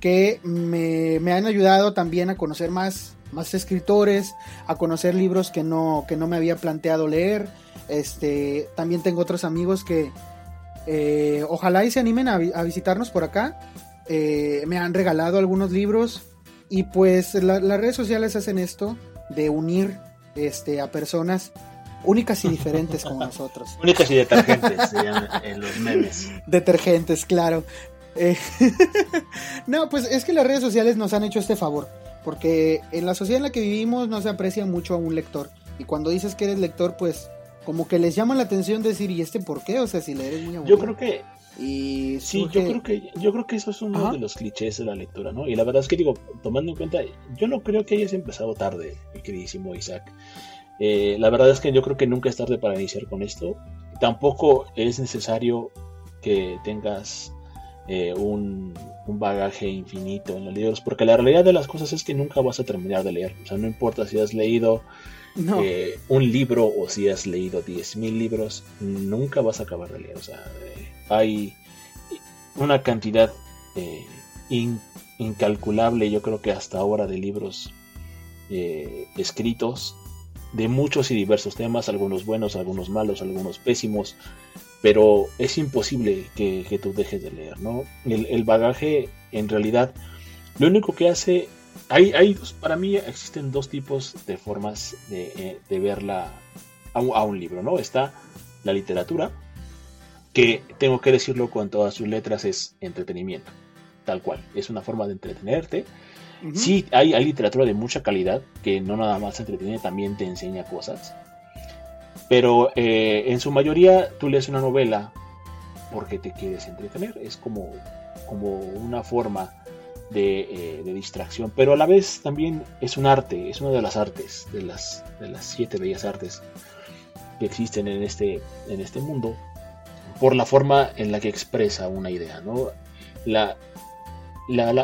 que me, han ayudado también a conocer más, más escritores, a conocer libros que no, que no me había planteado leer. Este, también tengo otros amigos que eh, ojalá y se animen a, visitarnos por acá. Eh, me han regalado algunos libros y pues las redes sociales hacen esto de unir este, a personas únicas y diferentes como nosotros. Únicas y detergentes, serían en los memes. Detergentes, claro. Eh, no, pues es que las redes sociales nos han hecho este favor, porque en la sociedad en la que vivimos no se aprecia mucho a un lector. Y cuando dices que eres lector, pues como que les llama la atención decir, ¿y este por qué? O sea, si leer es muy aburrido. Yo creo que y sí, yo creo que yo creo que eso es uno de los clichés de la lectura, ¿no? Y la verdad es que digo, tomando en cuenta, yo no creo que hayas empezado tarde, mi queridísimo Isaac. Eh, la verdad es que yo creo que nunca es tarde para iniciar con esto. Tampoco es necesario que tengas eh, un, bagaje infinito en los libros, porque la realidad de las cosas es que nunca vas a terminar de leer. O sea, no importa si has leído eh, un libro o si has leído 10.000 libros, nunca vas a acabar de leer. O sea, eh, hay una cantidad incalculable, yo creo que hasta ahora, de libros escritos de muchos y diversos temas, algunos buenos, algunos malos, algunos pésimos, pero es imposible que, tú dejes de leer, ¿no? El, bagaje, en realidad, lo único que hace, hay, hay para mí existen dos tipos de formas de, eh, verla a un, libro, ¿no? Está la literatura, que tengo que decirlo con todas sus letras, es entretenimiento, tal cual, es una forma de entretenerte. Sí, hay, hay literatura de mucha calidad que no nada más entretiene, también te enseña cosas pero eh, en su mayoría tú lees una novela porque te quieres entretener. Es como, como una forma de, eh, distracción. Pero a la vez también es un arte, es una de las artes, de las, de las siete bellas artes que existen en este, en este mundo, por la forma en la que expresa una idea. ¿no? La,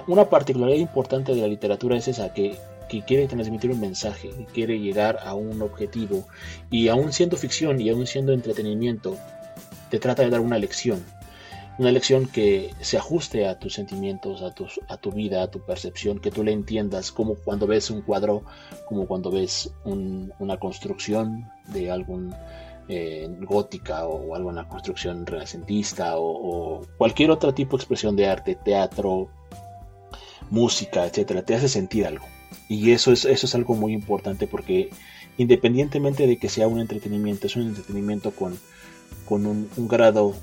una particularidad importante de la literatura es esa, que que quiere transmitir un mensaje, que quiere llegar a un objetivo y aún siendo ficción y aún siendo entretenimiento, te trata de dar una lección, una lección que se ajuste a tus sentimientos, a, tus, a tu vida, a tu percepción, que tú le entiendas, como cuando ves un cuadro, como cuando ves una construcción de algún eh, gótica o alguna construcción renacentista o, o, cualquier otro tipo de expresión de arte, teatro, música, etcétera, te hace sentir algo. Y eso es, eso es algo muy importante porque independientemente de que sea un entretenimiento, es un entretenimiento con, con un, grado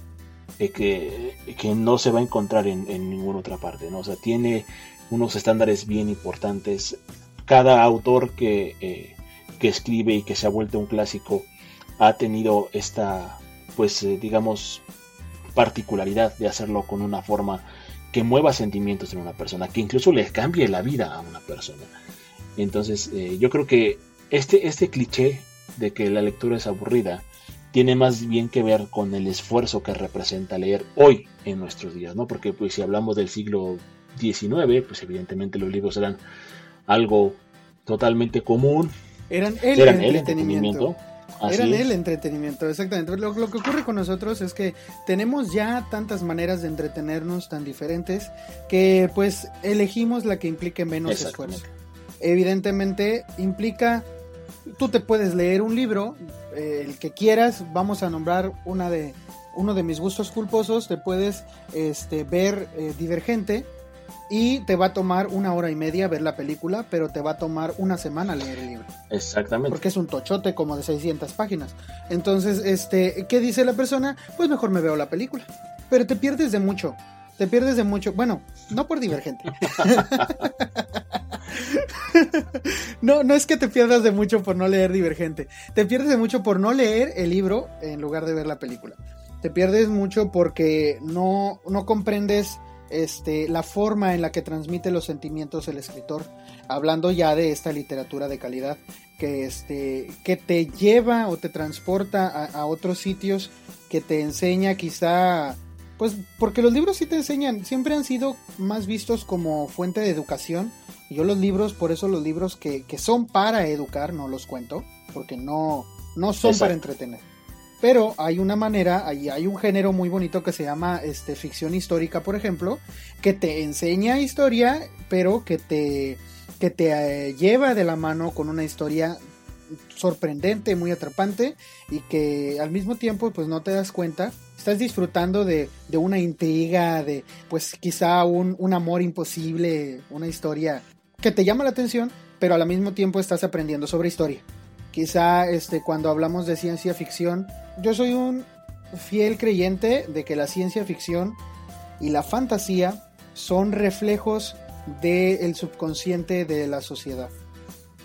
que, que, no se va a encontrar en, ninguna otra parte. ¿no? O sea, tiene unos estándares bien importantes. Cada autor que, eh, que escribe y que se ha vuelto un clásico ha tenido esta, pues eh, digamos, particularidad de hacerlo con una forma que mueva sentimientos en una persona, que incluso le cambie la vida a una persona. Entonces, eh, yo creo que este, este cliché de que la lectura es aburrida tiene más bien que ver con el esfuerzo que representa leer hoy en nuestros días, ¿no? Porque pues si hablamos del siglo XIX, pues evidentemente los libros eran algo totalmente común. Eran el, entretenimiento. Eran el entretenimiento, exactamente. Lo, lo, que ocurre con nosotros es que tenemos ya tantas maneras de entretenernos tan diferentes que pues elegimos la que implique menos esfuerzo. Evidentemente implica, tú te puedes leer un libro, eh, el que quieras, vamos a nombrar una de, uno de mis gustos culposos, te puedes este, ver eh, Divergente y te va a tomar una hora y media ver la película, pero te va a tomar una semana leer el libro. Exactamente. Porque es un tochote como de 600 páginas. Entonces, este, ¿qué dice la persona? Pues mejor me veo la película. Pero te pierdes de mucho. Te pierdes de mucho. Bueno, no por Divergente. no, no es que te pierdas de mucho por no leer Divergente. Te pierdes de mucho por no leer el libro en lugar de ver la película. Te pierdes mucho porque no, no comprendes este, la forma en la que transmite los sentimientos el escritor. Hablando ya de esta literatura de calidad que, este, que te lleva o te transporta a, a otros sitios, que te enseña quizá pues porque los libros sí te enseñan, siempre han sido más vistos como fuente de educación yo los libros, por eso los libros que, son para educar, no los cuento, porque no, no son para entretener. Pero hay una manera, hay, un género muy bonito que se llama este, ficción histórica, por ejemplo, que te enseña historia, pero que te, que te eh, lleva de la mano con una historia sorprendente, muy atrapante y que al mismo tiempo pues no te das cuenta, estás disfrutando de, de una intriga, de pues quizá un, un, amor imposible, una historia que te llama la atención, pero al mismo tiempo estás aprendiendo sobre historia. Quizá este, cuando hablamos de ciencia ficción, yo soy un fiel creyente de que la ciencia ficción y la fantasía son reflejos del subconsciente de la sociedad.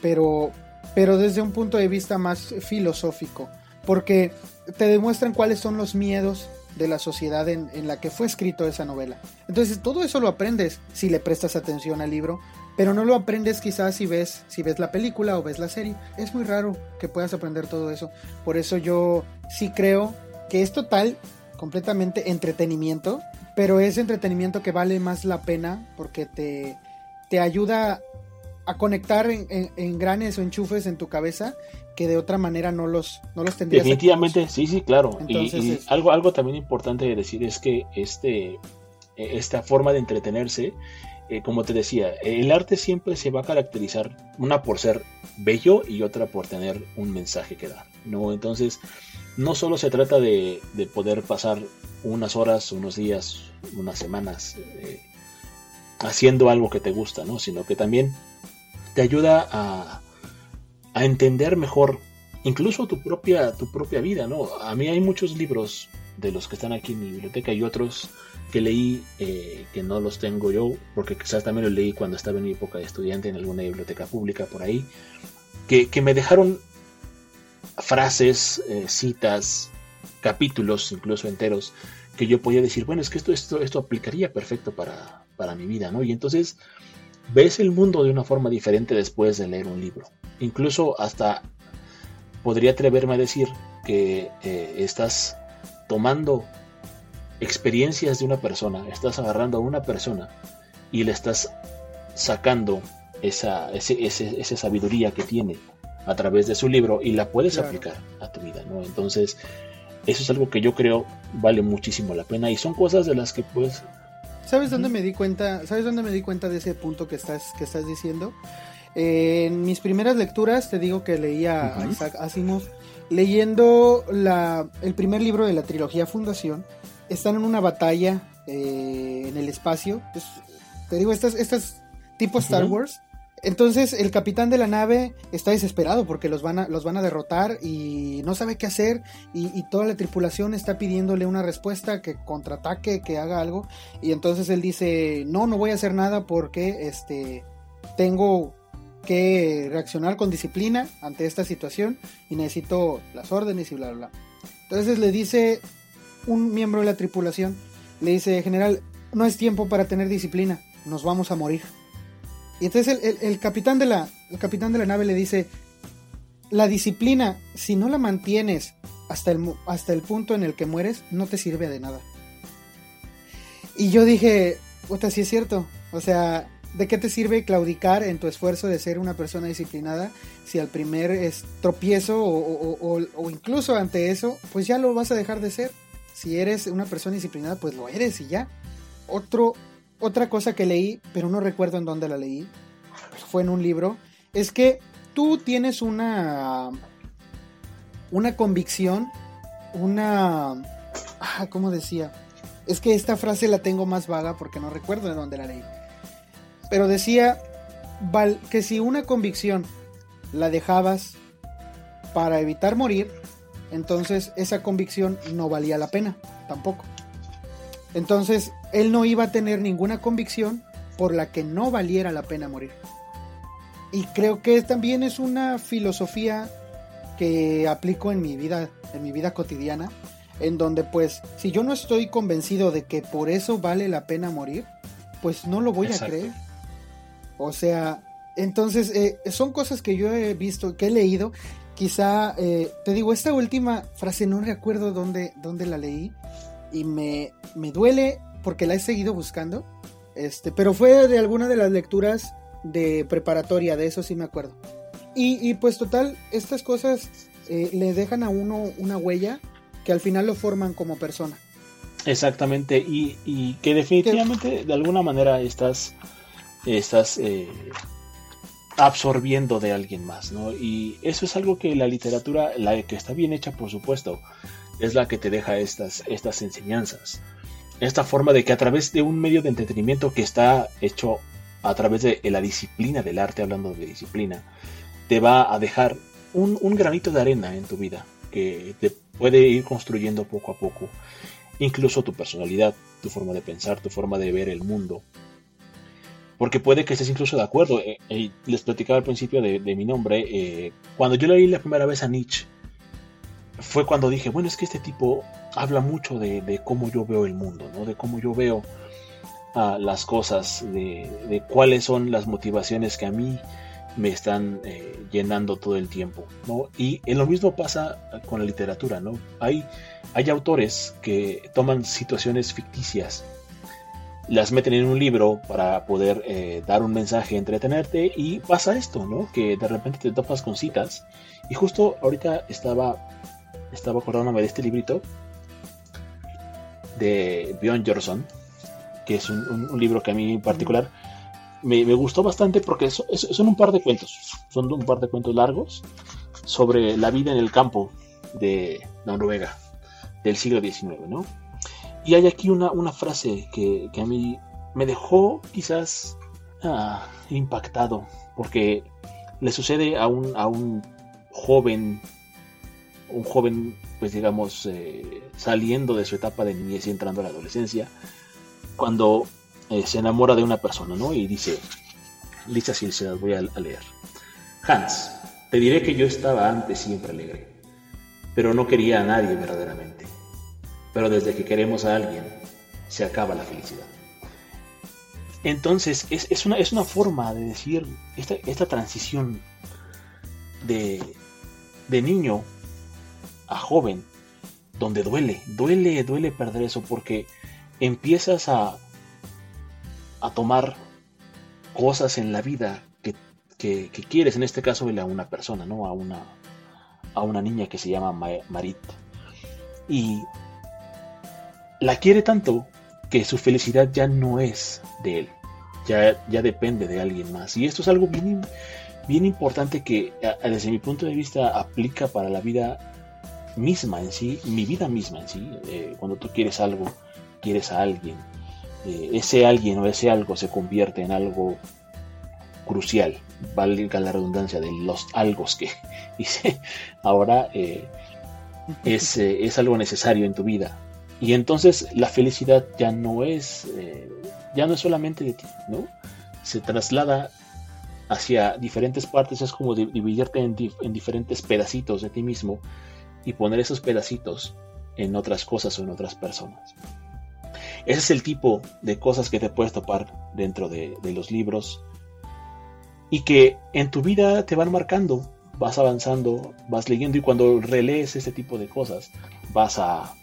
Pero, pero desde un punto de vista más filosófico, porque te demuestran cuáles son los miedos de la sociedad en, en, la que fue escrito esa novela. Entonces todo eso lo aprendes si le prestas atención al libro, pero no lo aprendes quizás si ves, si ves la película o ves la serie. Es muy raro que puedas aprender todo eso. Por eso yo sí creo que es total, completamente entretenimiento, pero es entretenimiento que vale más la pena porque te, te ayuda a conectar en, en, en granes o enchufes en tu cabeza que de otra manera no los, no los tendrías. Definitivamente, sí, sí, claro. Entonces, y, y algo, algo también importante de decir es que este, esta forma de entretenerse, eh, como te decía, el arte siempre se va a caracterizar, una por ser bello y otra por tener un mensaje que dar. ¿no? Entonces, no solo se trata de, de poder pasar unas horas, unos días, unas semanas eh, haciendo algo que te gusta, ¿no? sino que también te ayuda a a entender mejor incluso tu propia, tu propia vida, ¿no? A mí hay muchos libros de los que están aquí en mi biblioteca y otros que leí eh, que no los tengo yo, porque quizás también los leí cuando estaba en mi época de estudiante en alguna biblioteca pública por ahí, que, que me dejaron frases, eh, citas, capítulos incluso enteros, que yo podía decir, bueno, es que esto, esto, esto aplicaría perfecto para, para mi vida, ¿no? Y entonces ves el mundo de una forma diferente después de leer un libro incluso hasta podría atreverme a decir que eh, estás tomando experiencias de una persona, estás agarrando a una persona y le estás sacando esa, ese, ese, esa sabiduría que tiene a través de su libro y la puedes claro. aplicar a tu vida, ¿no? Entonces, eso es algo que yo creo vale muchísimo la pena y son cosas de las que pues... ¿Sabes dónde me di cuenta? ¿Sabes dónde me di cuenta de ese punto que estás, que estás diciendo? Eh, en mis primeras lecturas, te digo que leía uh -huh. a Isaac Asimov, leyendo la, el primer libro de la trilogía Fundación, están en una batalla eh, en el espacio. Pues, te digo, estas, estas tipo uh -huh. Star Wars. Entonces el capitán de la nave está desesperado porque los van a, los van a derrotar y no sabe qué hacer y, y, toda la tripulación está pidiéndole una respuesta, que contraataque, que haga algo. Y entonces él dice, no, no voy a hacer nada porque este, tengo que reaccionar con disciplina ante esta situación y necesito las órdenes y bla, bla, bla. Entonces le dice un miembro de la tripulación, le dice, general, no es tiempo para tener disciplina, nos vamos a morir. Y entonces el, capitán, de la, el capitán de la nave le dice, la disciplina, si no la mantienes hasta el, hasta el punto en el que mueres, no te sirve de nada. Y yo dije, puta, sí es cierto. O sea, ¿De qué te sirve claudicar en tu esfuerzo de ser una persona disciplinada si al primer es, tropiezo o, o, o, incluso ante eso, pues ya lo vas a dejar de ser? Si eres una persona disciplinada, pues lo eres y ya. Otra cosa que leí, pero no recuerdo en dónde la leí, fue en un libro, es que tú tienes una, una convicción, una... Ah, ¿Cómo decía? Es que esta frase la tengo más vaga porque no recuerdo de dónde la leí pero decía que si una convicción la dejabas para evitar morir, entonces esa convicción no valía la pena tampoco. Entonces él no iba a tener ninguna convicción por la que no valiera la pena morir. Y creo que también es una filosofía que aplico en mi vida, en mi vida cotidiana, en donde pues si yo no estoy convencido de que por eso vale la pena morir, pues no lo voy Exacto. a creer. O sea, entonces eh, son cosas que yo he visto, que he leído. Quizá, eh, te digo, esta última frase no recuerdo dónde, dónde la leí y me, me duele porque la he seguido buscando. Este, pero fue de alguna de las lecturas de preparatoria, de eso sí me acuerdo. Y, y pues total, estas cosas eh, le dejan a uno una huella que al final lo forman como persona. Exactamente, y, y que definitivamente de alguna manera estás eh, absorbiendo de alguien más, ¿no? Y eso es algo que la literatura, la que está bien hecha, por supuesto, es la que te deja estas, estas enseñanzas. Esta forma de que a través de un medio de entretenimiento que está hecho a través de la disciplina del arte, hablando de disciplina, te va a dejar un, un granito de arena en tu vida que te puede ir construyendo poco a poco. incluso tu personalidad, tu forma de pensar, tu forma de ver el mundo. Porque puede que estés incluso de acuerdo. Eh, eh, les platicaba al principio de, mi nombre. Eh, cuando yo leí la primera vez a Nietzsche, fue cuando dije, bueno, es que este tipo habla mucho de, cómo yo veo el mundo, ¿no? de cómo yo veo ah, las cosas, de, cuáles son las motivaciones que a mí me están llenando todo el tiempo. ¿no? Y en lo mismo pasa con la literatura. ¿no? Hay, hay autores que toman situaciones ficticias, las meten en un libro para poder eh, dar un mensaje, entretenerte, y pasa esto, ¿no? que de repente te topas con citas. Y justo ahorita estaba estaba acordándome de este librito de Bjorn Jorson, que es un, libro que a mí en particular me, gustó bastante porque son un par de cuentos, son un par de cuentos largos sobre la vida en el campo de Noruega del siglo XIX, ¿no? Y hay aquí una, una frase que, a mí me dejó quizás ah, impactado, porque le sucede a un, a un joven un joven, pues digamos, eh, saliendo de su etapa de niñez y entrando a la adolescencia, cuando eh, se enamora de una persona, ¿no? Y dice, dice así, se las voy a, leer. Hans, te diré que yo estaba antes siempre alegre, pero no quería a nadie verdaderamente. Pero desde que queremos a alguien, se acaba la felicidad. Entonces, es, una, es una forma de decir esta, esta transición de, de niño a joven, donde duele, duele, duele perder eso porque empiezas a, a tomar cosas en la vida que, quieres, en este caso a una persona, ¿no? A una, a una niña que se llama Marit. Y la quiere tanto que su felicidad ya no es de él, ya, ya depende de alguien más. Y esto es algo bien, bien importante que desde mi punto de vista aplica para la vida misma en sí, mi vida misma en sí, eh, cuando tú quieres algo, quieres a alguien, eh, ese alguien o ese algo se convierte en algo crucial, valga la redundancia de los algos que hice, ahora eh, es, es, algo necesario en tu vida. Y entonces la felicidad ya no es, ya no es solamente de ti, ¿no? Se traslada hacia diferentes partes, es como dividirte en, en diferentes pedacitos de ti mismo y poner esos pedacitos en otras cosas o en otras personas. Ese es el tipo de cosas que te puedes topar dentro de, los libros y que en tu vida te van marcando, vas avanzando, vas leyendo y cuando relees ese tipo de cosas vas a,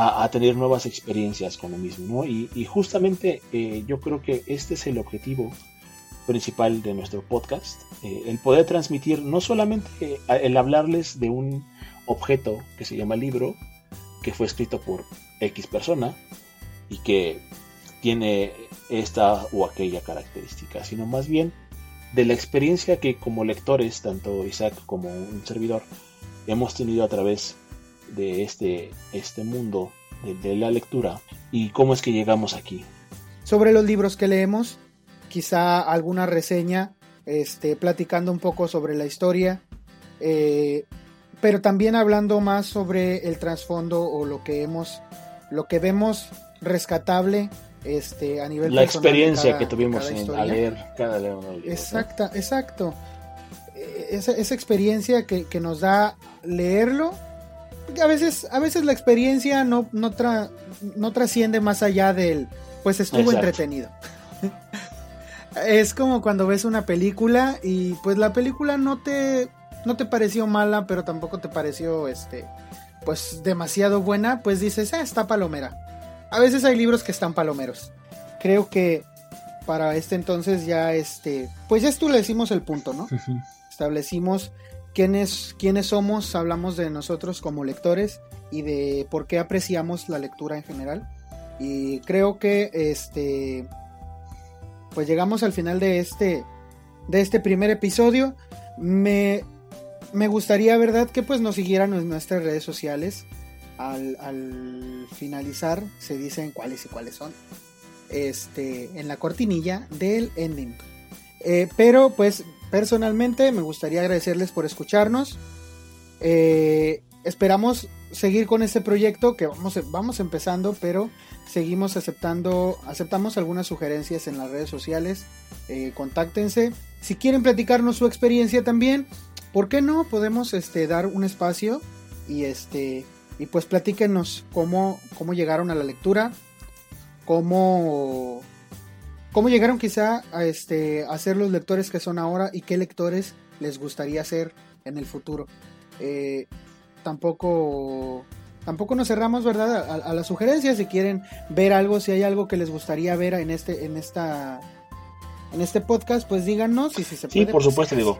a, tener nuevas experiencias con lo mismo. Y, justamente eh, yo creo que este es el objetivo principal de nuestro podcast, eh, el poder transmitir no solamente eh, el hablarles de un objeto que se llama libro, que fue escrito por X persona y que tiene esta o aquella característica, sino más bien de la experiencia que como lectores, tanto Isaac como un servidor, hemos tenido a través de este, este mundo de la lectura y cómo es que llegamos aquí. Sobre los libros que leemos, quizá alguna reseña, este, platicando un poco sobre la historia, eh, pero también hablando más sobre el trasfondo o lo que hemos, lo que vemos rescatable este, a nivel la experiencia que tuvimos en, a leer cada libro. Exacta, exacto. Eh, esa, esa experiencia que, que, nos da leerlo, a veces, a veces la experiencia no, no, no trasciende más allá del, pues estuvo entretenido. Es como cuando ves una película y pues la película no te no te pareció mala, pero tampoco te pareció este pues demasiado buena, pues dices, "Ah, está palomera." A veces hay libros que están palomeros. Creo que para este entonces ya este, pues ya establecimos el punto, ¿no? Establecimos quiénes quiénes somos, hablamos de nosotros como lectores y de por qué apreciamos la lectura en general. Y creo que este pues llegamos al final de este, de este primer episodio. Me, me gustaría, ¿verdad?, que pues nos siguieran en nuestras redes sociales. Al, finalizar se dicen cuáles y cuáles son. Este, en la cortinilla del ending. Eh, pero pues personalmente me gustaría agradecerles por escucharnos. Eh, esperamos seguir con este proyecto que vamos, vamos empezando, pero seguimos aceptando, aceptamos algunas sugerencias en las redes sociales. Eh, contáctense. Si quieren platicarnos su experiencia también, ¿por qué no? Podemos este, dar un espacio y este y pues platíquenos cómo, cómo llegaron a la lectura, cómo, cómo llegaron quizá a, este, a ser los lectores que son ahora y qué lectores les gustaría ser en el futuro. Eh, tampoco tampoco nos cerramos verdad a, las sugerencias si quieren ver algo si hay algo que les gustaría ver en este en esta en este podcast pues díganos y si se puede sí por pues, supuesto digo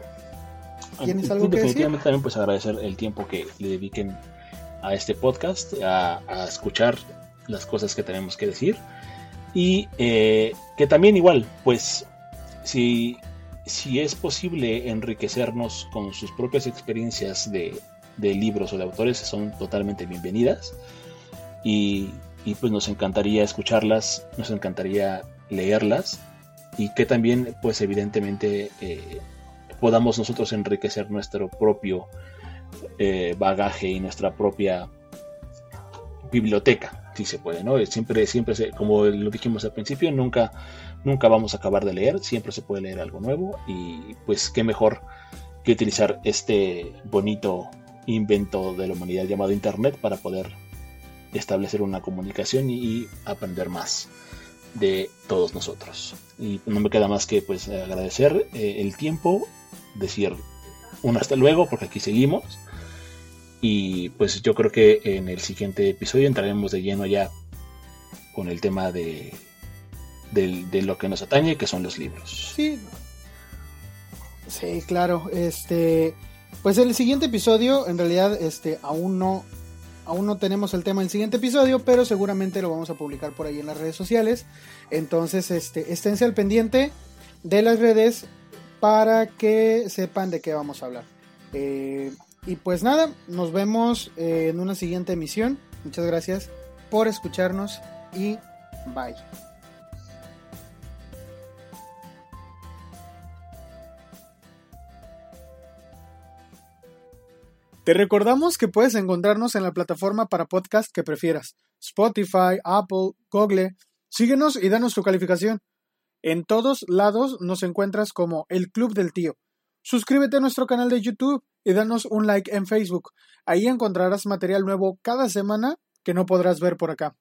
tienes algo definitivamente también pues agradecer el tiempo que le dediquen a este podcast a, escuchar las cosas que tenemos que decir y eh, que también igual pues si si es posible enriquecernos con sus propias experiencias de, libros o de autores, son totalmente bienvenidas. Y, pues nos encantaría escucharlas, nos encantaría leerlas y que también pues evidentemente eh, podamos nosotros enriquecer nuestro propio eh, bagaje y nuestra propia biblioteca, si se puede, ¿no? Siempre, siempre, como lo dijimos al principio, nunca nunca vamos a acabar de leer, siempre se puede leer algo nuevo y pues qué mejor que utilizar este bonito invento de la humanidad llamado Internet para poder establecer una comunicación y aprender más de todos nosotros. Y no me queda más que pues agradecer eh, el tiempo, decir un hasta luego porque aquí seguimos y pues yo creo que en el siguiente episodio entraremos de lleno ya con el tema de de, lo que nos atañe, que son los libros. Sí. Sí, claro. Este, pues el siguiente episodio, en realidad, este, aún no, aún no tenemos el tema del siguiente episodio, pero seguramente lo vamos a publicar por ahí en las redes sociales. Entonces, este, esténse al pendiente de las redes para que sepan de qué vamos a hablar. Eh, y pues nada, nos vemos en una siguiente emisión. Muchas gracias por escucharnos y bye. Te recordamos que puedes encontrarnos en la plataforma para podcast que prefieras, Spotify, Apple, Google. Síguenos y danos tu calificación. En todos lados nos encuentras como El Club del Tío. Suscríbete a nuestro canal de YouTube y danos un like en Facebook. Ahí encontrarás material nuevo cada semana que no podrás ver por acá.